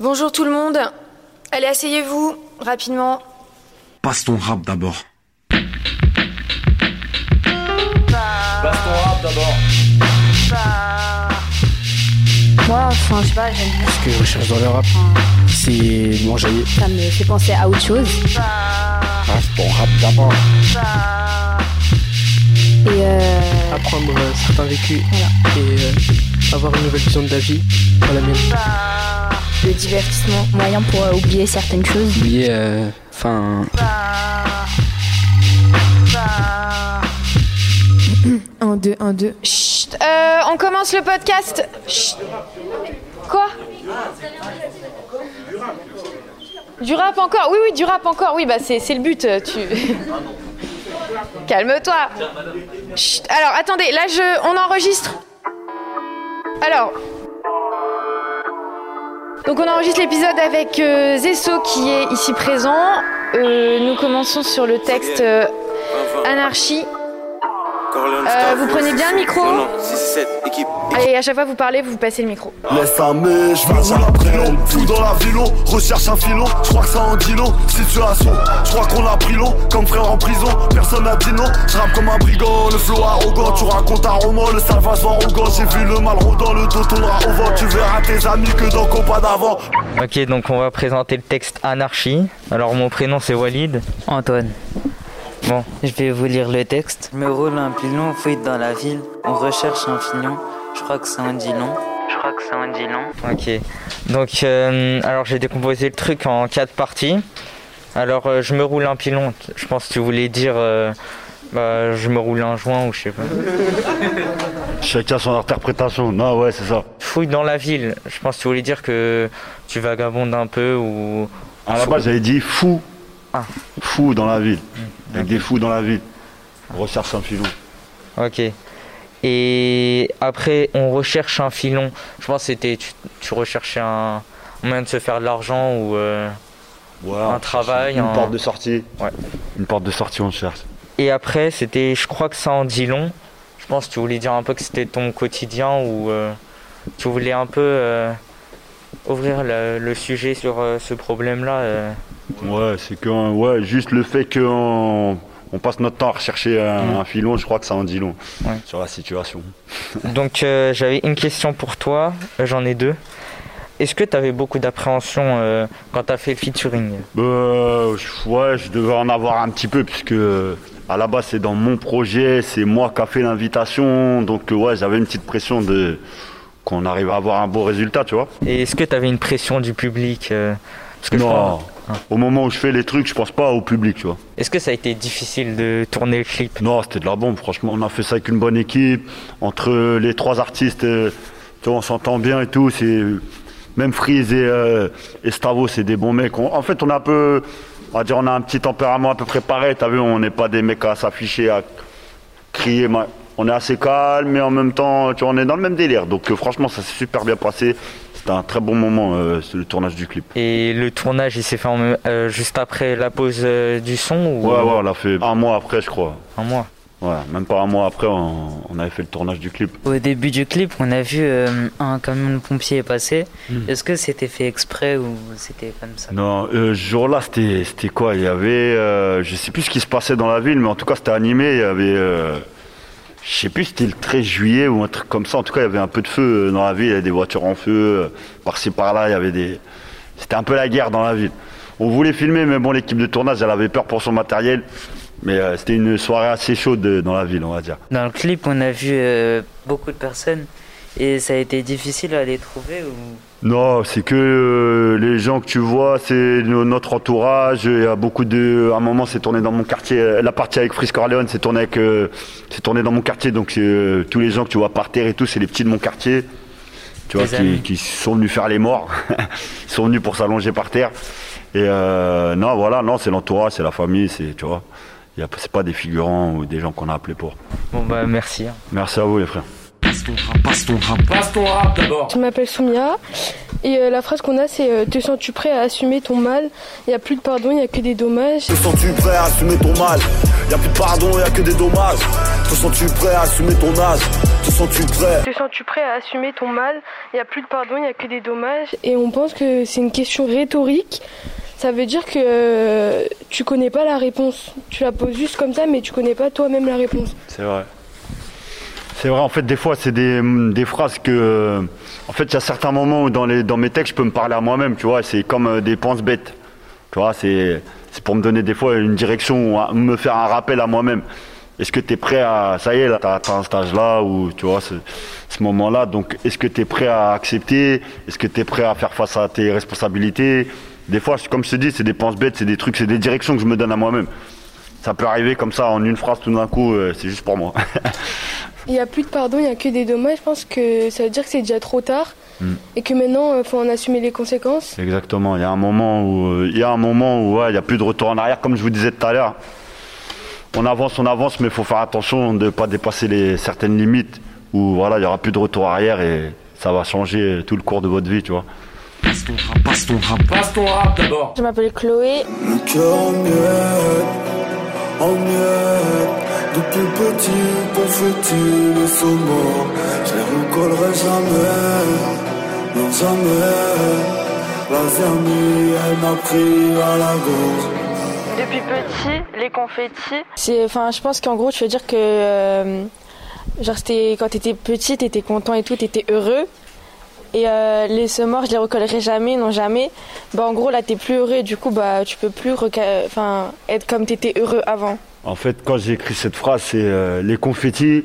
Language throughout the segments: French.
Bonjour tout le monde. Allez, asseyez-vous, rapidement. Passe ton rap d'abord. Passe ton rap d'abord. Moi, enfin, je sais pas, j'aime bien. Ce que je recherche dans le rap, c'est m'enjailler. Ça me fait penser à autre chose. Passe ton rap d'abord. Et euh, apprendre certains vécus Voilà. et euh, avoir une nouvelle vision de la vie dans la mienne. Le divertissement, moyen pour euh, oublier certaines choses. Oublier, euh, enfin, Un, deux, un, deux. Chut. Euh, on commence le podcast. Chut. Quoi? Du rap encore? Oui, oui, du rap encore. Oui, bah c'est le but. Tu... Calme-toi. Chut. Alors, attendez, là, je... on enregistre. Alors... Donc on enregistre l'épisode avec euh, Zesso qui est ici présent. Euh, nous commençons sur le texte euh, Anarchie. Euh, vous prenez bien le micro. Et à chaque fois que vous parlez, vous passez le micro. Laisse ta main, je veux rouler après l'eau Fou dans la ville, on recherche un filon. Je crois que ça en dit long, situation. Je crois qu'on a pris long, comme frère en prison. Personne n'a dit non, je rappe comme un brigand Le flow arrogant, tu racontes un roman Le salvage va arrogant, j'ai vu le mal rôdant Le dos tournera au vent, tu verras tes amis que dans le compas d'avant. Ok, donc on va présenter le texte Anarchie. Alors mon prénom c'est Walid. Antoine. Bon. Je vais vous lire le texte. Je me roule un pilon, fouille dans la ville. On recherche un filon. Je crois que ça en dit long. Je crois que ça en dit long. Ok. Donc euh, alors j'ai décomposé le truc en quatre parties. Alors euh, je me roule un pilon. Je pense que tu voulais dire euh, bah, je me roule un joint ou je sais pas. Chacun son interprétation. Non, ouais, c'est ça. Fouille dans la ville. Je pense que tu voulais dire que tu vagabondes un peu ou. À la base, j'avais dit fou. Ah. Fou dans la ville. Avec des fous dans la ville. On recherche un filon. Ok. Et après, on recherche un filon. Je pense que c'était tu, tu recherchais un moyen de se faire de l'argent ou euh, Ouais, un travail. Une un- porte de sortie. Ouais. Une porte de sortie, on cherche. Et après, c'était, je crois que ça en dit long. Je pense que tu voulais dire un peu que c'était ton quotidien ou euh, tu voulais un peu euh, ouvrir le, le sujet sur ce problème-là. Ouais, c'est que ouais, juste le fait qu'on on passe notre temps à rechercher un, un filon, je crois que ça en dit long Ouais. sur la situation. Donc euh, j'avais une question pour toi, Euh, j'en ai deux. Est-ce que tu avais beaucoup d'appréhension euh, quand tu as fait le featuring? Euh, je- ouais, je devais en avoir un petit peu puisque à la base c'est dans mon projet, c'est moi qui a fait l'invitation, donc ouais, j'avais une petite pression de qu'on arrive à avoir un beau résultat, tu vois. Et est-ce que tu avais une pression du public parce que je Non. crois- Au moment où je fais les trucs, je pense pas au public, tu vois. Est-ce que ça a été difficile de tourner le clip? Non, c'était de la bombe, franchement. On a fait ça avec une bonne équipe. Entre les trois artistes, euh, tu vois, on s'entend bien et tout. C'est Même Freeze et, euh, et Stavo, c'est des bons mecs. On- en fait, on a un peu. On va dire, on a un petit tempérament à peu près pareil. T'as vu, on n'est pas des mecs à s'afficher, à crier. On est assez calme, mais en même temps, tu vois, on est dans le même délire. Donc, euh, franchement, ça s'est super bien passé. C'était un très bon moment, euh, c'est le tournage du clip. Et le tournage, il s'est fait en euh, juste après la pause euh, du son ou? Ouais, ouais, on l'a fait un mois après, je crois. un mois Ouais, même pas un mois après, on, on avait fait le tournage du clip. Au début du clip, on a vu euh, un camion de pompiers passer. Hmm. Est-ce que c'était fait exprès ou c'était comme ça? Non, euh, ce jour-là, c'était c'était quoi? Il y avait, euh, je sais plus ce qui se passait dans la ville, mais en tout cas, c'était animé. Il y avait, euh, je sais plus, c'était le 13 juillet ou un truc comme ça. En tout cas, il y avait un peu de feu euh, dans la ville. Il y avait des voitures en feu, euh, par-ci par-là. Il y avait des, c'était un peu la guerre dans la ville. On voulait filmer, mais bon, l'équipe de tournage, elle avait peur pour son matériel. Mais euh, c'était une soirée assez chaude dans la ville, on va dire. Dans le clip, on a vu beaucoup de personnes Et ça a été difficile à les trouver ou... Non, c'est que euh, les gens que tu vois, c'est notre entourage. Il y a beaucoup de. À un moment, c'est tourné dans mon quartier. La partie avec Frisco Orleans, c'est tourné avec. Euh, tourné dans mon quartier. Donc euh, tous les gens que tu vois par terre et tout, c'est les petits de mon quartier. Tu vois, qui, qui, sont venus faire les morts. Ils sont venus pour s'allonger par terre. Et non, voilà, non, c'est l'entourage, c'est la famille, c'est tu vois. C'est pas des figurants ou des gens qu'on a appelés pour. Bon bah merci. Hein. Merci à vous les frères. Passe ton rap, passe ton rap, passe ton rap d'abord. Je m'appelle Soumia et euh, la phrase qu'on a c'est euh, Te sens-tu prêt à assumer ton mal? Il n'y a plus de pardon, il n'y a que des dommages. Te sens-tu prêt à assumer ton mal? Il n'y a plus de pardon, il n'y a que des dommages. Te sens-tu prêt à assumer ton âge? Te sens-tu prêt? Te sens-tu prêt à assumer ton mal? Il n'y a plus de pardon, il n'y a que des dommages. Et on pense que c'est une question rhétorique. Ça veut dire que euh, tu connais pas la réponse. Tu la poses juste comme ça, mais tu connais pas toi-même la réponse. C'est vrai. C'est vrai, en fait, des fois, c'est des, des, phrases que. En fait, il y a certains moments où dans mes textes, je peux me parler à moi-même, tu vois. C'est comme euh, des penses bêtes. Tu vois, c'est pour me donner des fois une direction, ou me faire un rappel à moi-même. Est-ce que tu es prêt à. Ça y est, là, tu as, un stage là, ou tu vois, ce, ce moment-là? Donc, est-ce que tu es prêt à accepter? Est-ce que tu es prêt à faire face à tes responsabilités? Des fois, comme je te dis, c'est des penses bêtes, c'est des trucs, c'est des directions que je me donne à moi-même. Ça peut arriver comme ça en une phrase tout d'un coup, euh, c'est juste pour moi. Il n'y a plus de pardon, il n'y a que des dommages. Je pense que ça veut dire que c'est déjà trop tard hmm. et que maintenant, il faut en assumer les conséquences. Exactement. Il y a un moment où euh, il y a un moment où il n'y a plus de retour en arrière, comme je vous disais tout à l'heure. On avance, on avance, mais il faut faire attention de ne pas dépasser les, certaines limites où voilà, il n'y aura plus de retour arrière et ça va changer tout le cours de votre vie, tu vois. Passe ton rap, passe ton rap, passe ton rap d'abord. Je m'appelle Chloé. Le cœur en depuis petit, confetti, les sauts Je les recollerai jamais, non jamais La zermie, elle m'a pris à la gorge Depuis petit, les confettis C'est, enfin, je pense qu'en gros, tu veux dire que... Euh, genre, c'était, quand t'étais petit, t'étais content et tout, t'étais heureux. Et euh, les morts, je les recollerai jamais, non jamais. Bah, en gros, là, t'es plus heureux, du coup, bah, tu peux plus enfin, être comme t'étais heureux avant. En fait, quand j'ai écrit cette phrase, c'est euh, les confettis.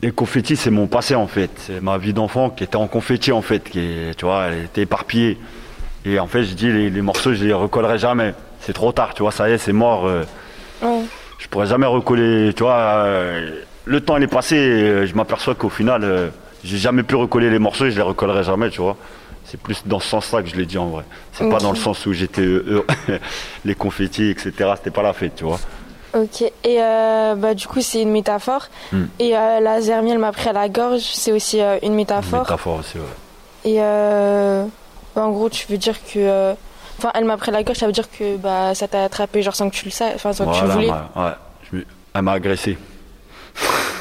Les confettis, c'est mon passé en fait. C'est ma vie d'enfant qui était en confetti en fait, qui tu vois, elle était éparpillée. Et en fait, je dis les, morceaux, je les recollerai jamais. C'est trop tard, tu vois, ça y est, c'est mort. Euh, je pourrais jamais recoller, tu vois. Euh, le temps il est passé, je m'aperçois qu'au final, j'ai jamais pu recoller les morceaux et je les recollerai jamais, tu vois. C'est plus dans ce sens-là que je l'ai dit en vrai. C'est pas dans le sens où j'étais heureux, les confettis, etc. C'était pas la fête, tu vois. Ok, et euh, bah, du coup, c'est une métaphore. Hmm. Et euh, la zermie, elle m'a pris à la gorge, c'est aussi euh, une métaphore. Une métaphore aussi, ouais. Et bah, en gros, tu veux dire que. Enfin, elle m'a pris à la gorge, ça veut dire que bah, ça t'a attrapé, genre sans que tu le sais, enfin sans que tu voulais. Ouais, elle m'a agressé.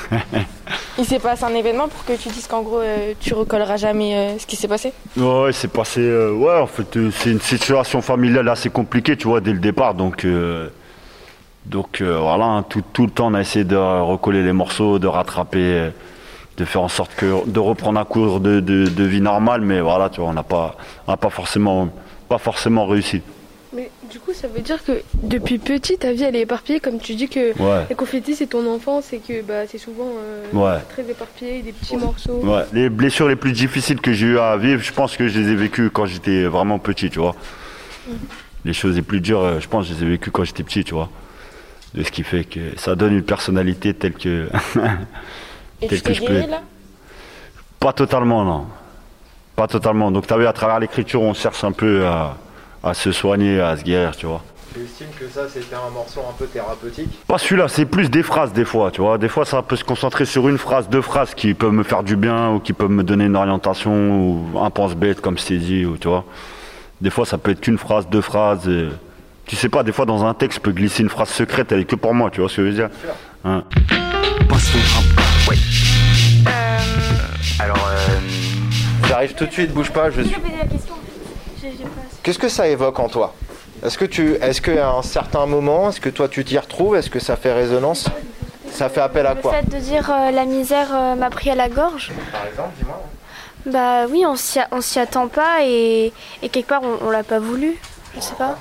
Il s'est passé un événement pour que tu dises qu'en gros euh, tu recolleras jamais euh, ce qui s'est passé Ouais, c'est passé. Euh, ouais, en fait, c'est une situation familiale assez compliquée, tu vois, dès le départ. Donc, donc voilà, hein, tout, tout, le temps on a essayé de recoller les morceaux, de rattraper, de faire en sorte que de reprendre un cours de, de, vie normale, mais voilà, tu vois, on n'a pas, pas forcément, pas forcément réussi. Mais du coup, ça veut dire que depuis petit, ta vie elle est éparpillée, comme tu dis que les confettis c'est ton enfance et que bah, c'est souvent euh, très éparpillé, des petits morceaux. Ouais. Les blessures les plus difficiles que j'ai eu à vivre, je pense que je les ai vécues quand j'étais vraiment petit, tu vois. Mhm. Les choses les plus dures, euh, je pense que je les ai vécues quand j'étais petit, tu vois. De ce qui fait que ça donne une personnalité telle que. et telle tu que je peux. là? Pas totalement, non. Pas totalement. Donc, tu as vu, à travers l'écriture, on cherche un peu à à se soigner, à se guérir, tu vois. Tu estimes que ça c'était un morceau un peu thérapeutique? Pas celui-là, c'est plus des phrases des fois, tu vois. Des fois ça peut se concentrer sur une phrase, deux phrases qui peuvent me faire du bien ou qui peuvent me donner une orientation ou un pense-bête comme c'est dit, ou tu vois. Des fois ça peut être qu'une phrase, deux phrases. Tu sais pas, des fois dans un texte je peux glisser une phrase secrète, elle est que pour moi, tu vois ce que je veux dire? Hein. Ouais. Euh, alors, euh... j'arrive tout de suite, bouge pas, je suis. Qu'est-ce que ça évoque en toi? Est-ce que tu, est-ce qu'à un certain moment, est-ce que toi tu t'y retrouves? Est-ce que ça fait résonance? Ça fait appel à quoi? Le fait de dire euh, la misère euh, m'a pris à la gorge. Par exemple, dis-moi. Bah oui, on s'y, on s'y attend pas et, quelque part on, on l'a pas voulu. je sais pas.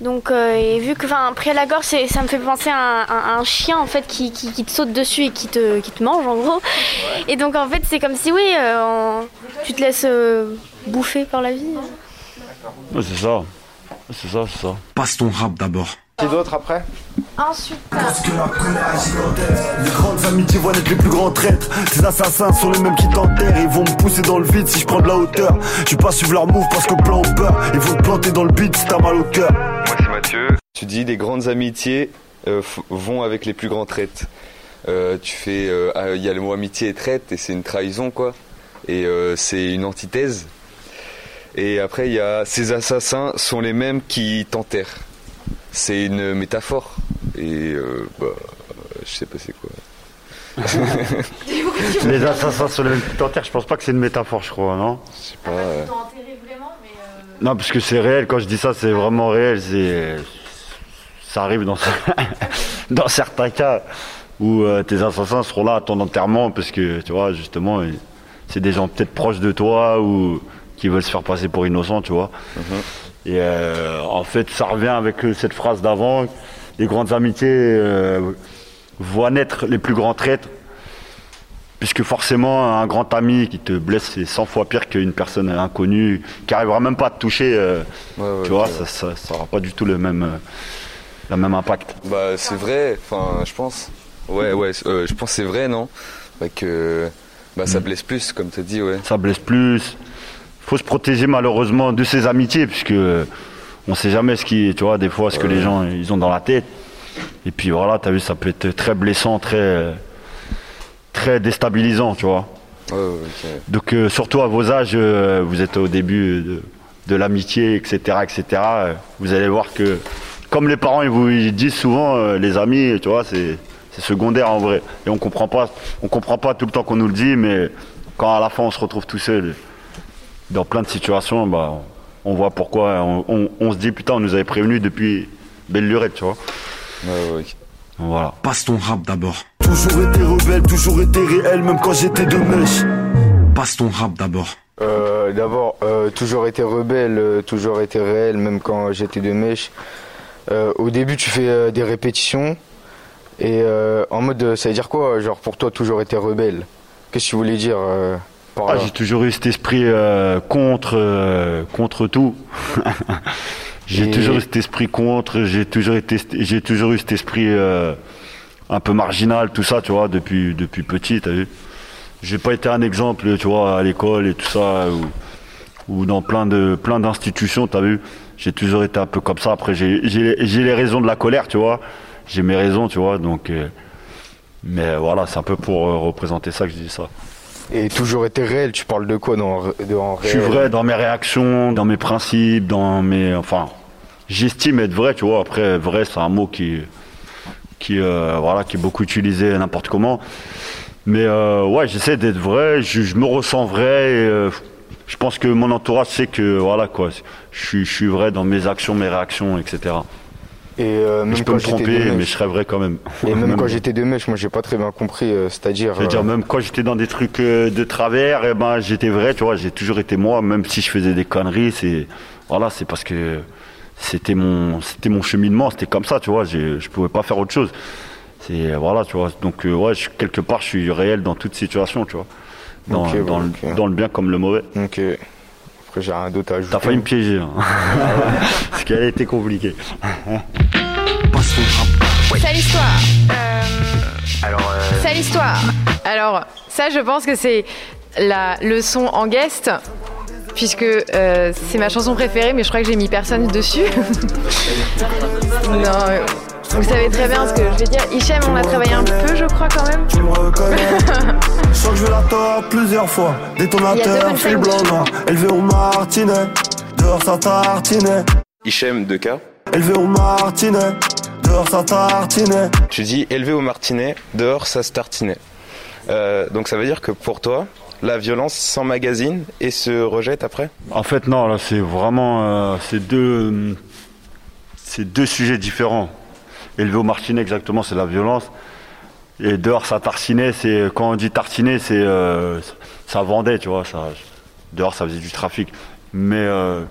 Donc, euh, et vu que, enfin, pris à la gorge, ça me fait penser à un, à un chien en fait qui, qui- qui te saute dessus et qui te, qui te mange en gros. Et donc en fait, c'est comme si oui, euh, on- tu te laisses euh, bouffer par la vie. Ouais, c'est ça. C'est ça, c'est ça. Passe ton rap d'abord. Qui d'autre après Ensuite, Les grandes amitiés voient naître les plus grands traîtres. Ces assassins sont les mêmes qui t'enterrent. Ils vont me pousser dans le vide si je prends de la hauteur. Je vais pas suivre leur move parce que plan ont peur. Ils vont te planter dans le beat si t'as mal au cœur. Moi c'est Mathieu. Tu dis les grandes amitiés euh, vont avec les plus grands traites. Euh, tu fais, euh, ah, il y a le mot amitié et traite et c'est une trahison quoi. Et euh, c'est une antithèse. Et après il y a ces assassins sont les mêmes qui t'enterrent. C'est une métaphore. Et euh, bah, je sais pas c'est quoi. Les assassins sur le même terre, je pense pas que c'est une métaphore, je crois, non? Je sais pas. euh, Non, parce que c'est réel. Quand je dis ça, c'est vraiment réel. C'est ça arrive dans dans certains cas où euh, tes assassins seront là à ton enterrement parce que tu vois justement c'est des gens peut-être proches de toi ou qui veulent se faire passer pour innocents, tu vois. Et euh, en fait, ça revient avec euh, cette phrase d'avant les grandes amitiés euh, voient naître les plus grands traîtres. Puisque forcément, un grand ami qui te blesse, c'est 100 fois pire qu'une personne inconnue qui arrivera même pas à te toucher. euh, tu vois, ça, ça, ça aura pas du tout le même, euh, le même impact. Bah c'est vrai, enfin je pense. Ouais ouais, euh, je pense que c'est vrai non? Bah, que bah, ça blesse plus comme tu dit ouais. Ça blesse plus. Faut se protéger malheureusement de ses amitiés, puisque on sait jamais ce qui, tu vois, des fois ce que les gens ils ont dans la tête. Et puis voilà, tu as vu, ça peut être très blessant, très, très déstabilisant, tu vois. Donc euh, surtout à vos âges, euh, vous êtes au début de, de l'amitié, etc., etc. euh, vous allez voir que, comme les parents ils vous ils disent souvent, les amis, tu vois, c'est c'est secondaire en vrai. Et on comprend pas, on comprend pas tout le temps qu'on nous le dit, mais quand à la fin on se retrouve tout seul dans plein de situations, bah, on voit pourquoi. On, on- on se dit putain, on nous avait prévenu depuis belle lurette, tu vois. Voilà. Passe ton rap d'abord. Toujours été rebelle, toujours été réel, même quand j'étais de mèche. Passe ton rap d'abord. Euh, D'abord, euh, toujours été rebelle, euh, toujours été réel, même quand j'étais de mèche. Euh, au début, tu fais euh, des répétitions. Et euh, en mode, ça veut dire quoi Genre, pour toi, toujours été rebelle? Qu'est-ce que tu voulais dire Ah, j'ai toujours eu cet esprit euh, contre, euh, contre tout. j'ai Et- toujours eu cet esprit contre, j'ai toujours, été, j'ai toujours eu cet esprit euh, un peu marginal, tout ça, tu vois, depuis, depuis petit, t'as vu. J'ai pas été un exemple, tu vois, à l'école et tout ça, ou, dans plein de plein d'institutions, t'as vu. J'ai toujours été un peu comme ça. Après, j'ai j'ai- j'ai les raisons de la colère, tu vois. J'ai mes raisons, tu vois, donc. mais voilà, c'est un peu pour représenter ça que je dis ça. Et toujours été réel, tu parles de quoi dans, en Je suis réel vrai dans mes réactions, dans mes principes, dans mes. Enfin, j'estime être vrai, tu vois. Après, vrai, c'est un mot qui, qui, euh, voilà, qui est beaucoup utilisé n'importe comment. Mais euh, ouais, j'essaie d'être vrai. Je, je me ressens vrai. Et, euh, je pense que mon entourage sait que voilà quoi. Je suis vrai dans mes actions, mes réactions, etc. Et euh, même je peux quand me tromper, mais je vrai quand même. Et même quand j'étais de mèche, moi j'ai pas très bien compris, euh, c'est-à-dire. Je veux dire, euh, même quand j'étais dans des trucs de travers, eh ben, j'étais vrai, tu vois, j'ai toujours été moi, même si je faisais des conneries, c'est, voilà, c'est parce que c'était mon, c'était mon cheminement, c'était comme ça, tu vois, je pouvais pas faire autre chose. C'est, voilà, tu vois, donc, ouais, je- quelque part, je suis réel dans toute situation, tu vois. Dans, le, dans le bien comme le mauvais. Ok. Après, j'ai rien d'autre à ajouter. T'as failli me piéger, hein. parce qu'elle a été compliquée. Sale histoire. Euh, Alors, Sale histoire. Alors, ça, je pense que c'est la leçon en guest. Puisque euh, c'est ma chanson préférée, mais je crois que j'ai mis personne dessus. non, euh, vous savez très bien ce que je vais dire. Hichem, on a travaillé un peu, je crois, quand même. Tu me reconnais Je sens que je vais la tordre plusieurs fois Il y a Détonateur, deux fil blanc noir Élevé au martinet Dehors ça tartinait Hichem de K. Élevé au martinet Dehors ça tartinait Tu dis élevé au martinet, dehors ça se tartinait. Euh, donc ça veut dire que pour toi, la violence s'emmagasine et se rejette après? En fait, non, là, c'est vraiment. euh, c'est deux. C'est deux sujets différents. Élevé au martinet, exactement, c'est la violence. Et dehors, ça tartinait, c'est. Quand on dit tartiner, c'est. euh, ça vendait, tu vois. Ça, dehors, ça faisait du trafic. Mais euh,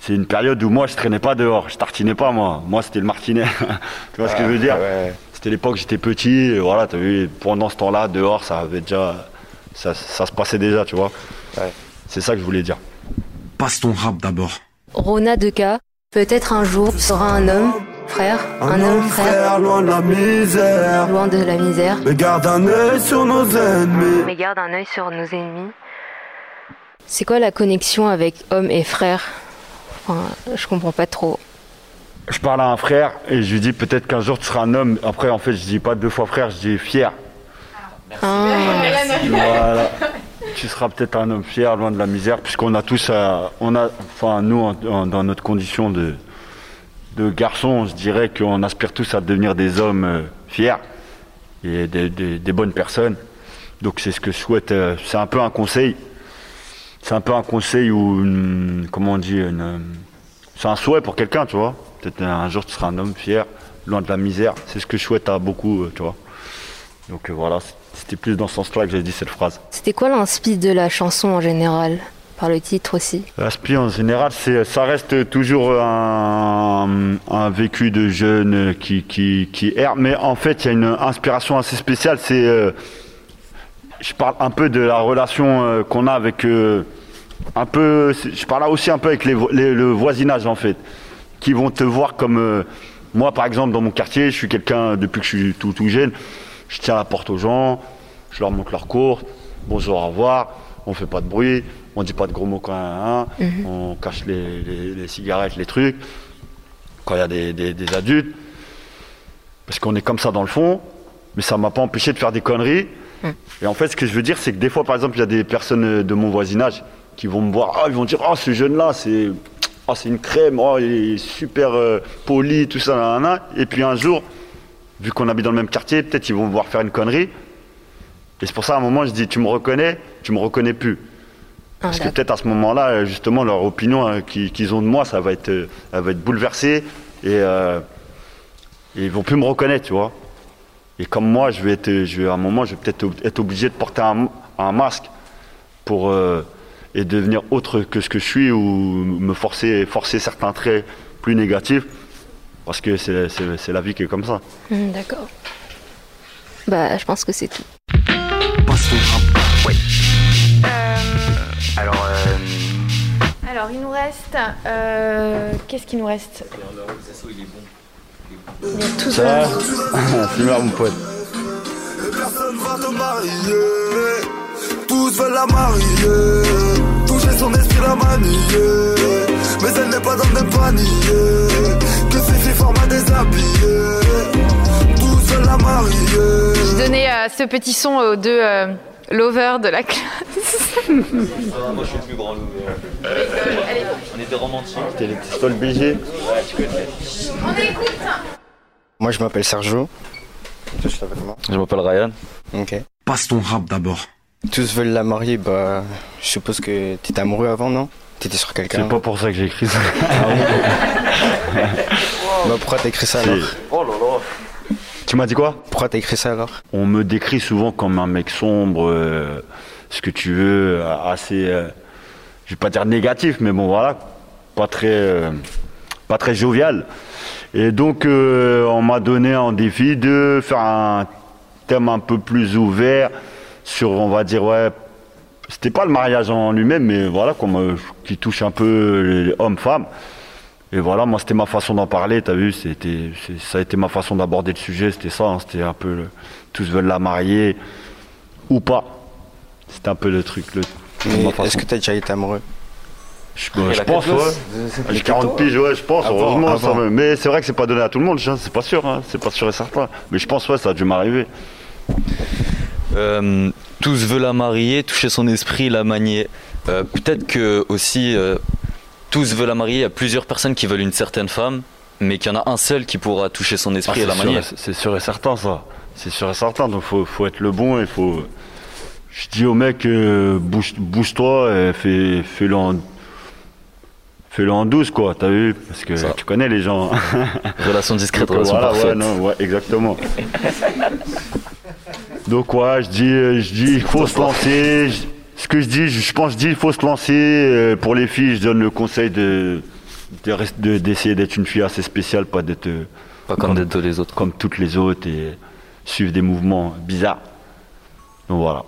c'est une période où moi je traînais pas dehors, je tartinais pas moi. Moi c'était le martinet. tu vois ce que je veux dire? C'était l'époque j'étais petit, et voilà, as vu, pendant ce temps-là, dehors, ça avait déjà. Ça, ça se passait déjà, tu vois. C'est ça que je voulais dire. Passe ton rap d'abord. Rona Deca, peut-être un jour sera un homme, frère, un, homme, frère, loin de la misère. loin de la misère. Mais garde un œil sur nos ennemis. Mais garde un œil sur nos ennemis. C'est quoi la connexion avec homme et frère? Enfin, je comprends pas trop. Je parle à un frère et je lui dis peut-être qu'un jour tu seras un homme. Après, en fait, je dis pas deux fois frère, je dis fier. Ah. Voilà. Tu seras peut-être un homme fier, loin de la misère, puisqu'on a tous, euh, on a, enfin nous, en- en- dans notre condition de, de garçon, je dirais qu'on aspire tous à devenir des hommes euh, fiers et des, bonnes personnes. Donc c'est ce que je souhaite. euh, c'est un peu un conseil. C'est un peu un conseil ou comment on dit, c'est un souhait pour quelqu'un, tu vois. Peut-être un jour tu seras un homme fier, loin de la misère. C'est ce que je souhaite à beaucoup, euh, tu vois. Donc voilà, c'était plus dans ce sens-là que j'ai dit cette phrase. C'était quoi l'inspi de la chanson en général? Par le titre aussi. L'aspi en général, ça reste toujours un, vécu de jeune qui, qui, erre, mais en fait, il y a une inspiration assez spéciale. C'est, euh, je parle un peu de la relation euh, qu'on a avec, euh, un peu, je parle aussi un peu avec les le voisinage en fait, qui vont te voir comme moi, par exemple, dans mon quartier, je suis quelqu'un depuis que je suis tout tout jeune, je tiens la porte aux gens, je leur montre leur cours, bonjour, au revoir, on fait pas de bruit, on dit pas de gros mots quand un, un, Mhm. on cache les, les- les cigarettes, les trucs, quand il y a des, des- des adultes, parce qu'on est comme ça dans le fond, mais ça m'a pas empêché de faire des conneries. Et en fait, ce que je veux dire, c'est que des fois, par exemple, il y a des personnes de mon voisinage qui vont me voir, ah, ils vont dire, ah, ce jeune-là, c'est ah, c'est une crème, oh, il est super euh, poli, tout ça, nanana. et puis un jour, vu qu'on habite dans le même quartier, peut-être ils vont me voir faire une connerie. Et c'est pour ça, à un moment, je dis, tu me reconnais, tu me reconnais plus. Parce que d'accord. peut-être à ce moment-là, justement, leur opinion euh, qu'ils ont de moi, ça va être, elle va être bouleversée et, euh, et ils vont plus me reconnaître, tu vois. Et comme moi, je vais être, je vais, à un moment, je vais peut-être être obligé de porter un, un masque pour euh, et devenir autre que ce que je suis ou me forcer, forcer certains traits plus négatifs, parce que c'est la vie qui est comme ça. Hmm, D'accord. Bah, je pense que c'est tout. Alors, Alors, il nous reste. euh, Qu'est-ce qu'il nous reste? Il y a tout Ça, là, mon pote. Personne va te marier. Tous veulent la marier. Toucher son esprit, la manier. Mais elle n'est pas dans le panier. Que ces filles forment à déshabiller? Tous veulent la marier. Je donnais euh, ce petit son aux deux lovers de la classe. moi je suis le plus grand On était romantiques. C'était les petits stolls BG. On écoute Moi, je m'appelle Sergio. Toi, tu t'appelles comment? Je m'appelle Ryan. Ok. Passe ton rap d'abord. Tous veulent la marier, bah, je suppose que t'étais amoureux avant, non? T'étais sur quelqu'un C'est pas pour ça que j'ai écrit ça. Bah, pourquoi t'as écrit ça alors? Oh là. Tu m'as dit quoi? Pourquoi t'as écrit ça alors? On me décrit souvent comme un mec sombre, euh, ce que tu veux, euh, assez, euh, je vais pas dire négatif, mais bon voilà, pas très, euh, pas très jovial. Et donc on m'a donné un défi de faire un thème un peu plus ouvert sur, on va dire ouais, c'était pas le mariage en lui-même, mais voilà, comme, qui touche un peu les hommes-femmes. Et voilà, moi c'était ma façon d'en parler, t'as vu, c'était, c'est- ça a été ma façon d'aborder le sujet, c'était ça, hein, c'était un peu le, tous veulent la marier ou pas. C'était un peu le truc. Le, est-ce que t'as déjà été amoureux? Je, bah, je pense, ouais. J'ai 40 piges, ouais, je pense, Avant, heureusement. avant. ça me- mais c'est vrai que c'est pas donné à tout le monde, c'est pas sûr, hein, c'est pas sûr et certain. Mais je pense, ouais, ça a dû m'arriver. Euh, tous veulent la marier, toucher son esprit, la manier. Euh, Peut-être que aussi, euh, tous veulent la marier. Il y a plusieurs personnes qui veulent une certaine femme, mais qu'il y en a un seul qui pourra toucher son Ah, esprit et c'est la manier. C'est sûr et certain, ça. C'est sûr et certain. Donc, faut, faut être le bon et faut. Je dis au mec, euh, bouge, bouge-toi et fais, fais-le en. Fais-le en douce, quoi, t'as vu? Parce que tu connais les gens. Relation discrète, relation voilà, parfaite. ouais, non, ouais, exactement. Donc, ouais, je dis, euh, je dis, il faut se lancer. Ce que je dis, je je pense, je dis, il faut se lancer. Euh, Pour les filles, je donne le conseil de de rest- de- d'essayer d'être une fille assez spéciale, pas d'être euh, Pas comme d'être les autres. comme toutes les autres et suivre des mouvements bizarres. Donc voilà,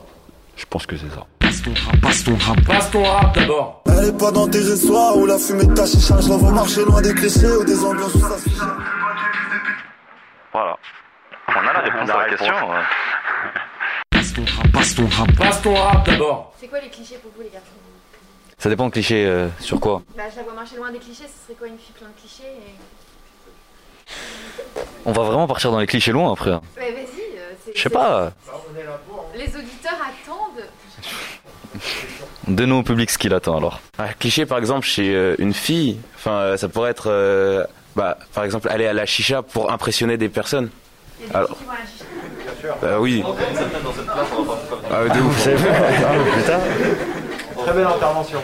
je pense que c'est ça. Passe ton rap, passe ton rap. Passe ton rap d'abord. Elle est pas dans tes soirs où la fumée de ta chicha, je la vois marcher loin des clichés ou des ambiances où ça. Voilà. On a la réponse à la question. Passe ton rap, passe ton rap. Passe ton rap d'abord. C'est quoi les clichés pour vous, les garçons? Ça dépend de cliché euh, sur quoi. Bah, je la vois marcher loin des clichés, ce serait quoi une fille plein de clichés et... On va vraiment partir dans les clichés loin après. hein. Ouais, vas-y. euh, c'est- Je sais pas. Les auditeurs attendent. Donne-nous au public ce qu'il attend alors. Un cliché, par exemple, chez euh, une fille, enfin, euh, ça pourrait être, euh, bah, par exemple, aller à la chicha pour impressionner des personnes. Alors, bah oui. Ah, de ouf. Très belle intervention.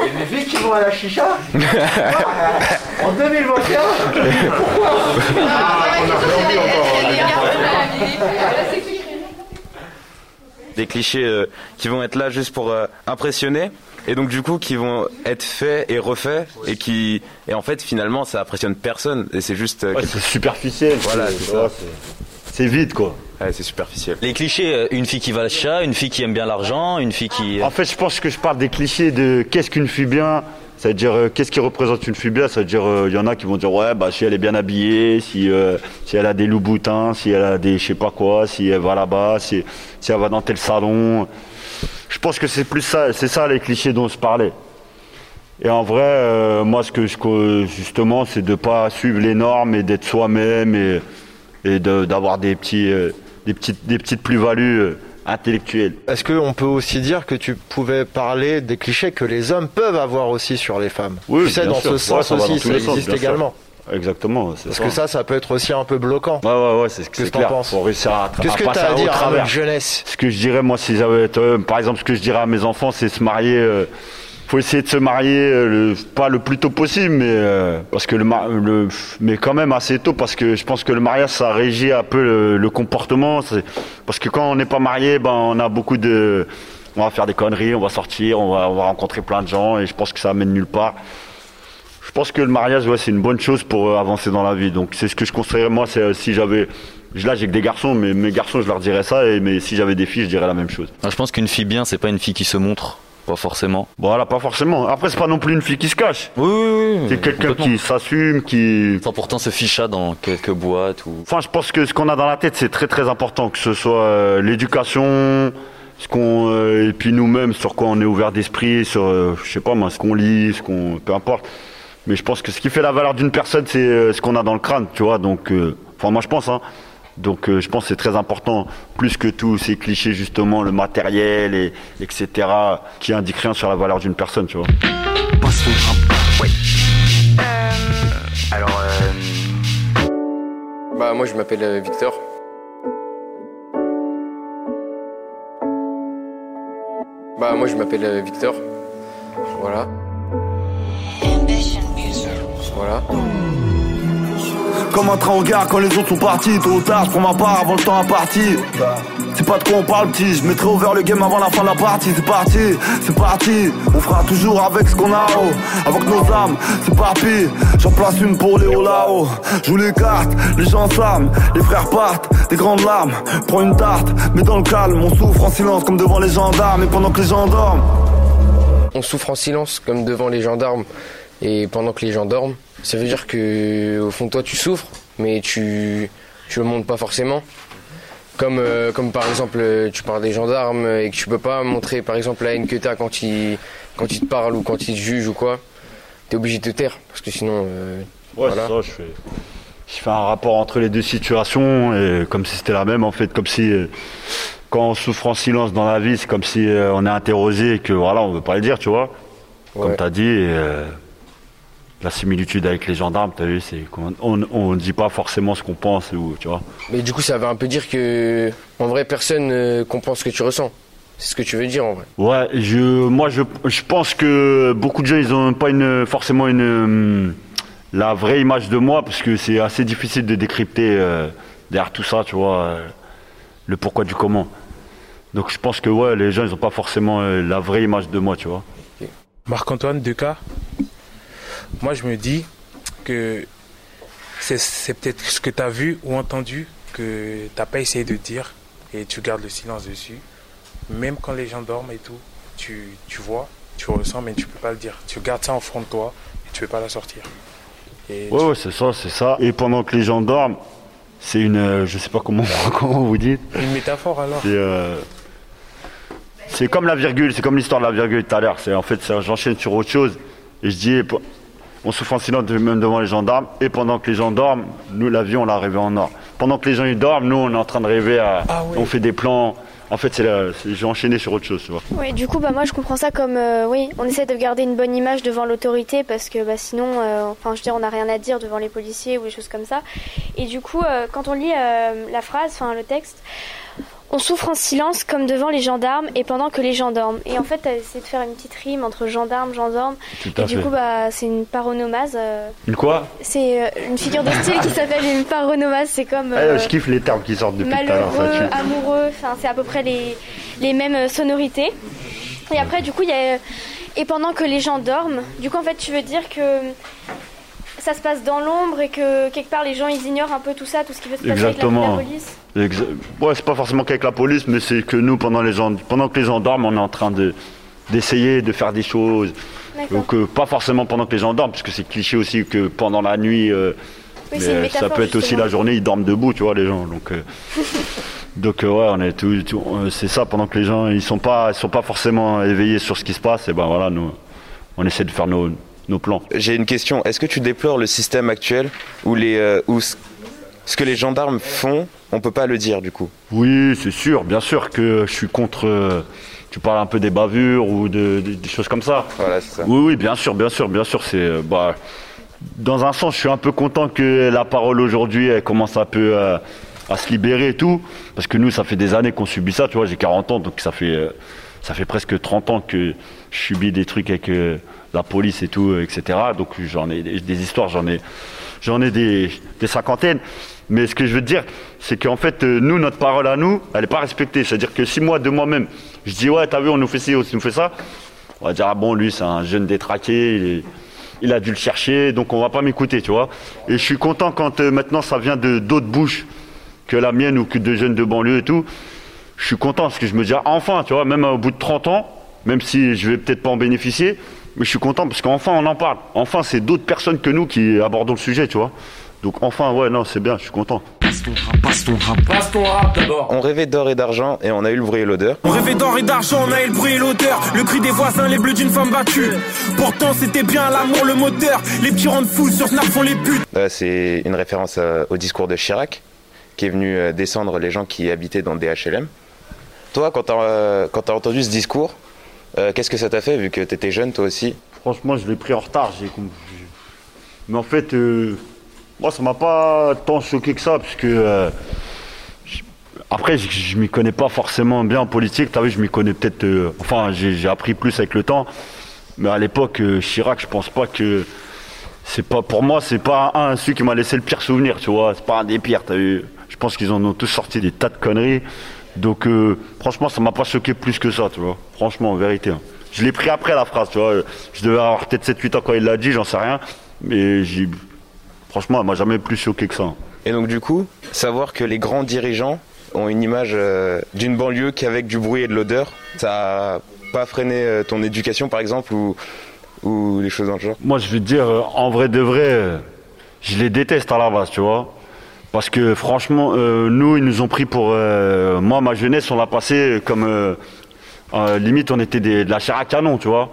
A des filles qui vont à la chicha En 2021 Pourquoi Des clichés euh, qui vont être là juste pour euh, impressionner. Et donc du coup qui vont être faits et refaits et qui et en fait finalement ça impressionne personne et c'est juste euh, Ouais, quelque- c'est superficiel. Voilà, c'est- ça. C'est- vide quoi. Ouais, c'est superficiel. Les clichés, euh, une fille qui va à la chat, une fille qui aime bien l'argent, une fille qui. En fait, je pense que je parle des clichés de qu'est-ce qu'une fille bien. Ça veut dire euh, qu'est-ce qui représente une fille bien. Ça veut dire euh, il y en a qui vont dire ouais bah si elle est bien habillée, si euh, si elle a des loups boutins, si elle a des je sais pas quoi, si elle va là-bas, si si elle va dans tel salon. Je pense que c'est plus ça, c'est ça les clichés dont je parlais. Et en vrai, euh, moi ce que je justement c'est de pas suivre les normes et d'être soi-même et et de- d'avoir des petits euh, des petites des petites plus-values euh, intellectuelles. Est-ce qu'on peut aussi dire que tu pouvais parler des clichés que les hommes peuvent avoir aussi sur les femmes? Oui, Tu sais, bien dans sûr. ce Ouais, sens ça aussi, ça sens, existe sûr. également. Exactement. Parce que ça, ça peut être aussi un peu bloquant. Ouais, ouais, ouais, c'est ce que clair. penses? Faut réussir à, Qu'est-ce que passer t'as à dire à notre jeunesse? Ce que je dirais, moi, si j'avais, euh, par exemple, ce que je dirais à mes enfants, c'est se marier. Faut essayer de se marier, euh, pas le plus tôt possible, mais euh, parce que le, mais quand même assez tôt, parce que je pense que le mariage, ça régit un peu le, comportement. Parce que quand on n'est pas marié, ben, on a beaucoup de, on va faire des conneries, on va sortir, on va, on va rencontrer plein de gens, et je pense que ça amène nulle part. Je pense que le mariage, c'est une bonne chose pour euh, avancer dans la vie. Donc c'est ce que je conseillerais. Moi, si j'avais, là j'ai que des garçons, mais mes garçons, je leur dirais ça. Et mais si j'avais des filles, je dirais la même chose. Ah, Je pense qu'une fille bien, c'est pas une fille qui se montre, pas forcément. Voilà, pas forcément. Après, c'est pas non plus une fille qui se cache. Oui, oui, oui. C'est quelqu'un qui s'assume, qui. Sans pourtant se ficha dans quelques boîtes ou. Enfin, je pense que ce qu'on a dans la tête, c'est très très important, que ce soit euh, l'éducation, ce qu'on euh, et puis nous-mêmes sur quoi on est ouvert d'esprit, sur euh, je sais pas moi, ce qu'on lit, ce qu'on, peu importe. Mais je pense que ce qui fait la valeur d'une personne, c'est euh, ce qu'on a dans le crâne, tu vois. Donc, enfin moi je pense, hein. Donc euh, je pense que c'est très important, plus que tous ces clichés justement, le matériel et etc. qui indiquent rien sur la valeur d'une personne, tu vois. Passe ton rap. Alors, euh... bah moi je m'appelle euh, Victor. Bah moi je m'appelle euh, Victor. Voilà. Voilà. Comme un train en gare quand les autres sont partis. Tôt tard je prends ma part avant le temps imparti C'est pas de quoi on parle petit. Je mettrai over le game avant la fin de la partie. C'est parti, c'est parti. On fera toujours avec ce qu'on a oh. Avec nos âmes, c'est parti. J'en place une pour les hauts là-haut. Joue les cartes, les gens s'arment. Les frères partent, des grandes larmes. Prends une tarte, mais dans le calme. On souffre en silence comme devant les gendarmes Et pendant que les gens dorment. On souffre en silence comme devant les gendarmes et pendant que les gens dorment. Ça veut dire que au fond de toi tu souffres, mais tu tu le montres pas forcément. Comme euh, comme par exemple euh, tu parles des gendarmes et que tu peux pas montrer par exemple la haine que t'as quand ils quand ils te parlent ou quand ils te jugent ou quoi. T'es obligé de te taire parce que sinon. euh, Ouais, voilà. c'est ça, je fais, je fais un rapport entre les deux situations, et comme si c'était la même, en fait, comme si euh, quand on souffre en silence dans la vie, c'est comme si on est interrogé et que voilà, on veut pas le dire, tu vois. Comme Ouais. tu as dit, et, la similitude avec les gendarmes, tu as vu, c'est qu'on on, on dit pas forcément ce qu'on pense, ou, tu vois. Mais du coup ça veut un peu dire que en vrai personne euh, comprend ce que tu ressens. C'est ce que tu veux dire en vrai. Ouais, je, moi je, je pense que beaucoup de gens ils ont pas une, forcément une, hum, la vraie image de moi parce que c'est assez difficile de décrypter euh, derrière tout ça, tu vois, euh, le pourquoi du comment. Donc je pense que ouais, les gens ils ont pas forcément euh, la vraie image de moi, tu vois. Marc-Antoine Decas moi je me dis que c'est, peut-être ce que tu as vu ou entendu que tu n'as pas essayé de dire et tu gardes le silence dessus. Même quand les gens dorment et tout, tu, tu vois, tu ressens, mais tu peux pas le dire. Tu gardes ça en front de toi et tu peux pas la sortir. Et Ouais, ouais, c'est ça, c'est ça. Et pendant que les gens dorment, c'est une. euh, je sais pas comment, comment vous dites. Une métaphore alors C'est, euh, c'est comme la virgule, c'est comme l'histoire de la virgule tout à l'heure. C'est en fait, j'enchaîne sur autre chose et je dis, on souffre en silence même devant les gendarmes. Et pendant que les gens dorment, nous l'avion on l'a rêvé en or. Pendant que les gens ils dorment, nous on est en train de rêver. À, On fait des plans. En fait, c'est, la- j'ai enchaîné sur autre chose, tu vois. Oui, du coup, bah, moi je comprends ça comme, euh, oui, on essaie de garder une bonne image devant l'autorité parce que bah, sinon, euh, enfin, je veux dire, on n'a rien à dire devant les policiers ou des choses comme ça. Et du coup, euh, quand on lit euh, la phrase, enfin le texte, on souffre en silence comme devant les gendarmes et pendant que les gens dorment. Et en fait, t'as essayé de faire une petite rime entre gendarme, gendarme. Tout et à du fait. coup, bah, c'est une paronomase. euh, Une quoi? c'est euh, une figure de style qui s'appelle une paronomase. C'est comme. Euh, Je kiffe les termes qui sortent depuis tout à l'heure. amoureux, enfin c'est à peu près les, les mêmes euh, sonorités. Et après du coup il y a euh, et pendant que les gens dorment, du coup en fait tu veux dire que ça se passe dans l'ombre et que quelque part les gens ils ignorent un peu tout ça, tout ce qui peut se passer avec la, la police. Ouais, c'est pas forcément qu'avec la police, mais c'est que nous, pendant, les pendant que les gens dorment, on est en train de, d'essayer de faire des choses. Donc, euh, pas forcément pendant que les gens dorment, parce que c'est cliché aussi que pendant la nuit, euh, Oui, mais, euh, ça peut être aussi la journée, ils dorment debout, tu vois, les gens. Donc, euh, donc ouais, on est tout, tout- c'est ça, pendant que les gens, ils sont pas, ils sont pas forcément éveillés sur ce qui se passe, et ben voilà, nous, on essaie de faire nos, nos plans. J'ai une question. Est-ce que tu déplores le système actuel où, les, euh, où ce que les gendarmes font, on peut pas le dire du coup? Oui, c'est sûr, bien sûr que je suis contre. euh, tu parles un peu des bavures ou de, de- des choses comme ça. Voilà, c'est ça. Oui, oui, bien sûr, bien sûr, bien sûr. C'est euh, bah, dans un sens, je suis un peu content que la parole aujourd'hui elle commence un peu euh, à se libérer et tout, parce que nous, ça fait des années qu'on subit ça. Tu vois, j'ai 40 ans, donc ça fait ça fait presque 30 ans que je subis des trucs avec euh, la police et tout, etc. Donc j'en ai des, histoires, j'en ai j'en ai des, cinquantaines. Mais ce que je veux dire, c'est qu'en fait, euh, nous, notre parole à nous, elle n'est pas respectée. C'est-à-dire que si moi, de moi-même, je dis, ouais, t'as vu, on nous fait ci, on nous fait ça, on va dire, ah bon, lui, c'est un jeune détraqué, il a dû le chercher, donc on va pas m'écouter, tu vois. Et je suis content quand euh, maintenant ça vient de d'autres bouches que la mienne ou que de jeunes de banlieue et tout. Je suis content parce que je me dis, ah, enfin, tu vois, même au bout de 30 ans, même si je vais peut-être pas en bénéficier, mais je suis content parce qu'enfin on en parle. Enfin, c'est d'autres personnes que nous qui abordons le sujet, tu vois. Donc enfin, ouais, non, c'est bien, je suis content. Passe ton rap, passe ton rap. Passe ton rap d'abord. On rêvait d'or et d'argent et on a eu le bruit et l'odeur. On rêvait d'or et d'argent, on a eu le bruit et l'odeur. Le cri des voisins, les bleus d'une femme battue. Pourtant, c'était bien l'amour, le moteur. Les petits rendent fous, sur Snap font les putes. Euh, C'est une référence euh, au discours de Chirac qui est venu euh, descendre les gens qui habitaient dans des HLM. Toi, quand t'as euh, quand t'as entendu ce discours, euh, qu'est-ce que ça t'a fait vu que t'étais jeune toi aussi? Franchement, je l'ai pris en retard. Mais en fait, euh, moi, ça m'a pas tant choqué que ça, parce que euh, après, je, je m'y connais pas forcément bien en politique. T'as vu, je m'y connais peut-être. euh, enfin, j'ai appris plus avec le temps. Mais à l'époque, euh, Chirac, je pense pas que c'est pas pour moi, c'est pas un celui qui m'a laissé le pire souvenir, tu vois. C'est pas un des pires. T'as vu pense qu'ils en ont tous sorti des tas de conneries. Donc, euh, franchement, ça m'a pas choqué plus que ça, tu vois. Franchement, en vérité. hein. Je l'ai pris après la phrase, tu vois. Je devais avoir peut-être 7-8 ans quand il l'a dit, j'en sais rien. Mais j'ai. Franchement, elle m'a jamais plus choqué que ça. Et donc du coup, savoir que les grands dirigeants ont une image euh, d'une banlieue qu'avec du bruit et de l'odeur, ça a pas freiné euh, ton éducation par exemple ou, ou les choses dans le genre? Moi, je veux dire, en vrai de vrai, je les déteste à la base, tu vois. Parce que franchement, euh, nous, ils nous ont pris pour. euh, moi, ma jeunesse, on l'a passé comme. euh, euh, limite, on était des- de la chair à canon, tu vois.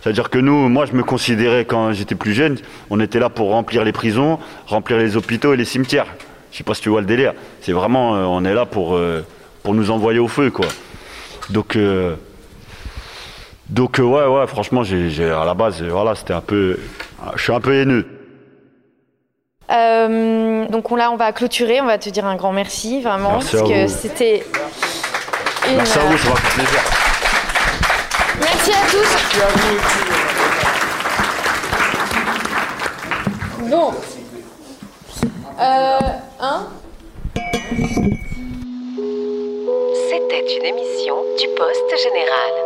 C'est-à-dire que nous, moi, je me considérais quand j'étais plus jeune, on était là pour remplir les prisons, remplir les hôpitaux et les cimetières. Je sais pas si tu vois le délire. C'est vraiment, euh, on est là pour, euh, pour nous envoyer au feu, quoi. Donc, donc ouais, ouais, franchement, j'ai, à la base, voilà, c'était un peu, je suis un peu haineux. Euh, donc on, là, on va clôturer. On va te dire un grand merci, vraiment, Merci à parce que vous. c'était. une- Merci à vous, ça m'a fait plaisir. Merci à tous. Bon. Euh, hein? C'était une émission du Poste Général.